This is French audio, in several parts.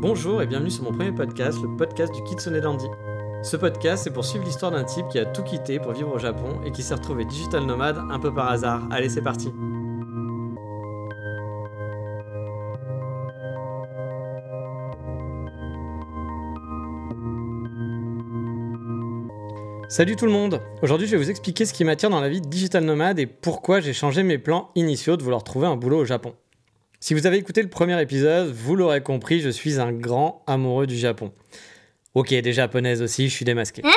Bonjour et bienvenue sur mon premier podcast, le podcast du Kitsune Dandy. Ce podcast, c'est pour suivre l'histoire d'un type qui a tout quitté pour vivre au Japon et qui s'est retrouvé digital nomade un peu par hasard. Allez, c'est parti. Salut tout le monde Aujourd'hui je vais vous expliquer ce qui m'attire dans la vie de digital nomade et pourquoi j'ai changé mes plans initiaux de vouloir trouver un boulot au Japon. Si vous avez écouté le premier épisode, vous l'aurez compris, je suis un grand amoureux du Japon. Ok, des japonaises aussi, je suis démasqué. Hein?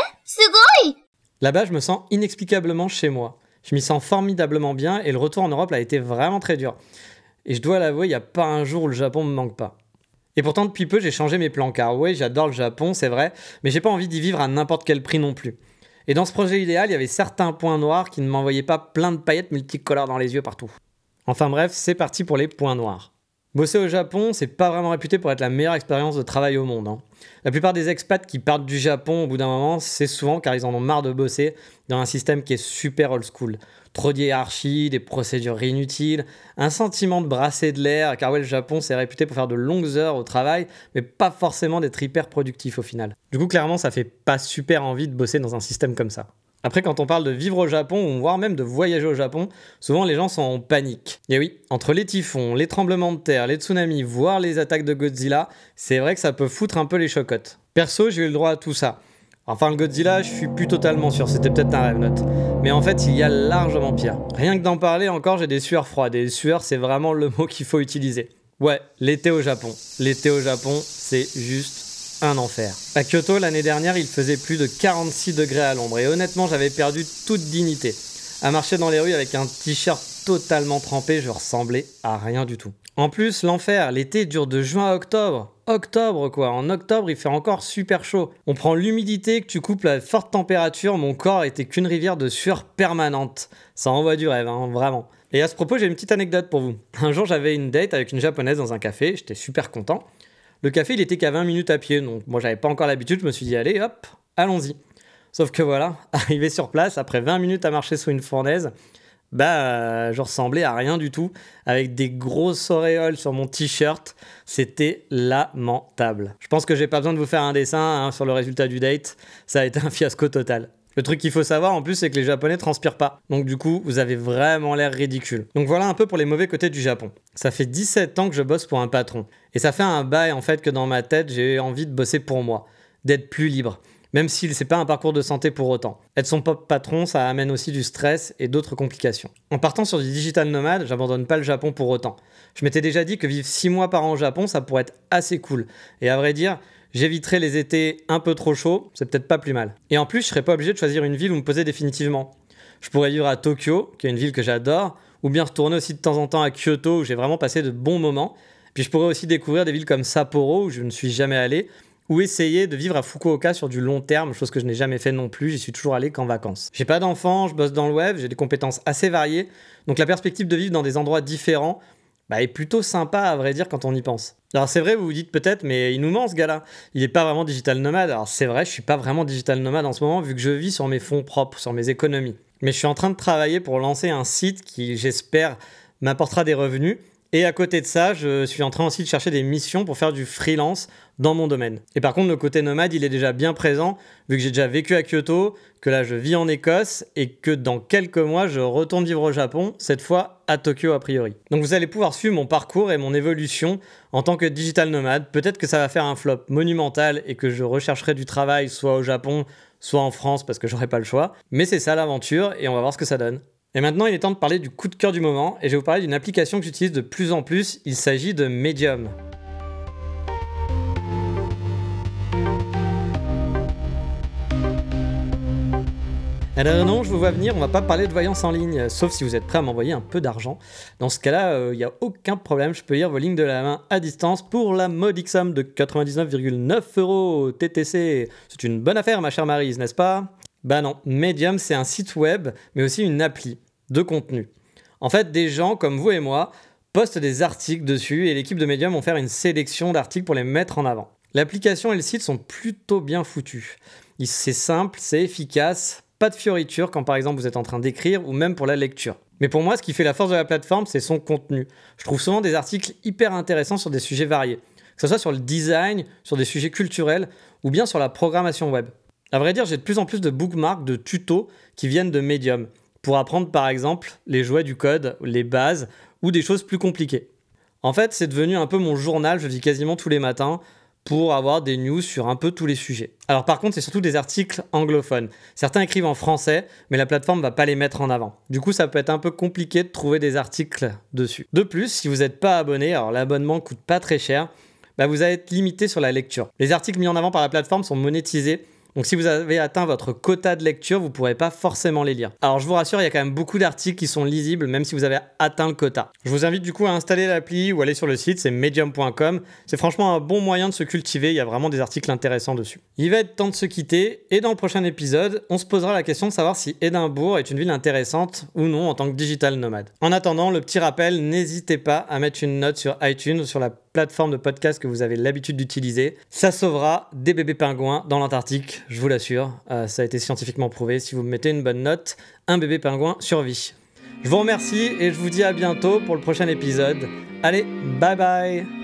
Là-bas, je me sens inexplicablement chez moi. Je m'y sens formidablement bien et le retour en Europe a été vraiment très dur. Et je dois l'avouer, il n'y a pas un jour où le Japon me manque pas. Et pourtant, depuis peu, j'ai changé mes plans car ouais, j'adore le Japon, c'est vrai, mais j'ai pas envie d'y vivre à n'importe quel prix non plus. Et dans ce projet idéal, il y avait certains points noirs qui ne m'envoyaient pas plein de paillettes multicolores dans les yeux partout. Enfin bref, c'est parti pour les points noirs. Bosser au Japon, c'est pas vraiment réputé pour être la meilleure expérience de travail au monde. hein. La plupart des expats qui partent du Japon au bout d'un moment, c'est souvent car ils en ont marre de bosser dans un système qui est super old school. Trop de hiérarchie, des procédures inutiles, un sentiment de brasser de l'air, car ouais, le Japon c'est réputé pour faire de longues heures au travail, mais pas forcément d'être hyper productif au final. Du coup, clairement, ça fait pas super envie de bosser dans un système comme ça. Après, quand on parle de vivre au Japon, voire même de voyager au Japon, souvent les gens sont en panique. Et oui, entre les typhons, les tremblements de terre, les tsunamis, voire les attaques de Godzilla, c'est vrai que ça peut foutre un peu les chocottes. Perso, j'ai eu le droit à tout ça. Enfin, le Godzilla, je suis plus totalement sûr, c'était peut-être un rêve note. Mais en fait, il y a largement pire. Rien que d'en parler encore, j'ai des sueurs froides. Et sueurs, c'est vraiment le mot qu'il faut utiliser. Ouais, l'été au Japon. L'été au Japon, c'est juste un enfer. À Kyoto, l'année dernière, il faisait plus de 46 degrés à l'ombre et honnêtement, j'avais perdu toute dignité. À marcher dans les rues avec un t-shirt totalement trempé, je ressemblais à rien du tout. En plus, l'enfer, l'été dure de juin à octobre. Octobre quoi, en octobre il fait encore super chaud. On prend l'humidité que tu couples à forte température, mon corps était qu'une rivière de sueur permanente. Ça envoie du rêve, hein, vraiment. Et à ce propos, j'ai une petite anecdote pour vous. Un jour, j'avais une date avec une japonaise dans un café, j'étais super content. Le café, il était qu'à 20 minutes à pied, donc moi j'avais pas encore l'habitude, je me suis dit allez hop, allons-y. Sauf que voilà, arrivé sur place, après 20 minutes à marcher sous une fournaise, bah je ressemblais à rien du tout, avec des grosses auréoles sur mon t-shirt, c'était lamentable. Je pense que j'ai pas besoin de vous faire un dessin hein, sur le résultat du date, ça a été un fiasco total. Le truc qu'il faut savoir en plus, c'est que les Japonais transpirent pas. Donc du coup, vous avez vraiment l'air ridicule. Donc voilà un peu pour les mauvais côtés du Japon. Ça fait 17 ans que je bosse pour un patron. Et ça fait un bail en fait que dans ma tête, j'ai envie de bosser pour moi. D'être plus libre. Même si c'est pas un parcours de santé pour autant. Être son pop patron, ça amène aussi du stress et d'autres complications. En partant sur du digital nomade, j'abandonne pas le Japon pour autant. Je m'étais déjà dit que vivre 6 mois par an au Japon, ça pourrait être assez cool. Et à vrai dire, J'éviterai les étés un peu trop chauds, c'est peut-être pas plus mal. Et en plus, je serais pas obligé de choisir une ville où me poser définitivement. Je pourrais vivre à Tokyo, qui est une ville que j'adore, ou bien retourner aussi de temps en temps à Kyoto, où j'ai vraiment passé de bons moments. Puis je pourrais aussi découvrir des villes comme Sapporo, où je ne suis jamais allé, ou essayer de vivre à Fukuoka sur du long terme, chose que je n'ai jamais fait non plus, j'y suis toujours allé qu'en vacances. J'ai pas d'enfants, je bosse dans le web, j'ai des compétences assez variées, donc la perspective de vivre dans des endroits différents bah, est plutôt sympa à vrai dire quand on y pense. Alors c'est vrai, vous vous dites peut-être, mais il nous ment ce gars-là. Il n'est pas vraiment digital nomade. Alors c'est vrai, je suis pas vraiment digital nomade en ce moment vu que je vis sur mes fonds propres, sur mes économies. Mais je suis en train de travailler pour lancer un site qui, j'espère, m'apportera des revenus. Et à côté de ça, je suis en train aussi de chercher des missions pour faire du freelance dans mon domaine. Et par contre, le côté nomade, il est déjà bien présent, vu que j'ai déjà vécu à Kyoto, que là je vis en Écosse, et que dans quelques mois, je retourne vivre au Japon, cette fois à Tokyo a priori. Donc vous allez pouvoir suivre mon parcours et mon évolution en tant que digital nomade. Peut-être que ça va faire un flop monumental et que je rechercherai du travail soit au Japon, soit en France, parce que j'aurai pas le choix. Mais c'est ça l'aventure, et on va voir ce que ça donne. Et maintenant, il est temps de parler du coup de cœur du moment, et je vais vous parler d'une application que j'utilise de plus en plus, il s'agit de Medium. Alors non, je vous vois venir, on va pas parler de voyance en ligne, sauf si vous êtes prêt à m'envoyer un peu d'argent. Dans ce cas-là, il n'y a aucun problème, je peux lire vos lignes de la main à distance pour la modique somme de 99,9 euros TTC. C'est une bonne affaire, ma chère Marise, n'est-ce pas? Bah non, Medium, c'est un site web, mais aussi une appli de contenu. En fait, des gens comme vous et moi postent des articles dessus et l'équipe de Medium vont faire une sélection d'articles pour les mettre en avant. L'application et le site sont plutôt bien foutus. C'est simple, c'est efficace, pas de fioritures quand par exemple vous êtes en train d'écrire ou même pour la lecture. Mais pour moi, ce qui fait la force de la plateforme, c'est son contenu. Je trouve souvent des articles hyper intéressants sur des sujets variés. que ce soit sur le design, sur des sujets culturels ou bien sur la programmation web. À vrai dire, j'ai de plus en plus de bookmarks, de tutos qui viennent de Medium pour apprendre par exemple les jouets du code, les bases ou des choses plus compliquées. En fait, c'est devenu un peu mon journal, je lis quasiment tous les matins pour avoir des news sur un peu tous les sujets. Alors par contre, c'est surtout des articles anglophones. Certains écrivent en français, mais la plateforme va pas les mettre en avant. Du coup, ça peut être un peu compliqué de trouver des articles dessus. De plus, si vous n'êtes pas abonné, alors l'abonnement coûte pas très cher, bah vous allez être limité sur la lecture. Les articles mis en avant par la plateforme sont monétisés donc si vous avez atteint votre quota de lecture, vous ne pourrez pas forcément les lire. Alors je vous rassure, il y a quand même beaucoup d'articles qui sont lisibles même si vous avez atteint le quota. Je vous invite du coup à installer l'appli ou aller sur le site, c'est medium.com. C'est franchement un bon moyen de se cultiver, il y a vraiment des articles intéressants dessus. Il va être temps de se quitter et dans le prochain épisode, on se posera la question de savoir si Édimbourg est une ville intéressante ou non en tant que digital nomade. En attendant, le petit rappel, n'hésitez pas à mettre une note sur iTunes ou sur la plateforme de podcast que vous avez l'habitude d'utiliser. Ça sauvera des bébés pingouins dans l'Antarctique, je vous l'assure. Euh, ça a été scientifiquement prouvé. Si vous me mettez une bonne note, un bébé pingouin survit. Je vous remercie et je vous dis à bientôt pour le prochain épisode. Allez, bye bye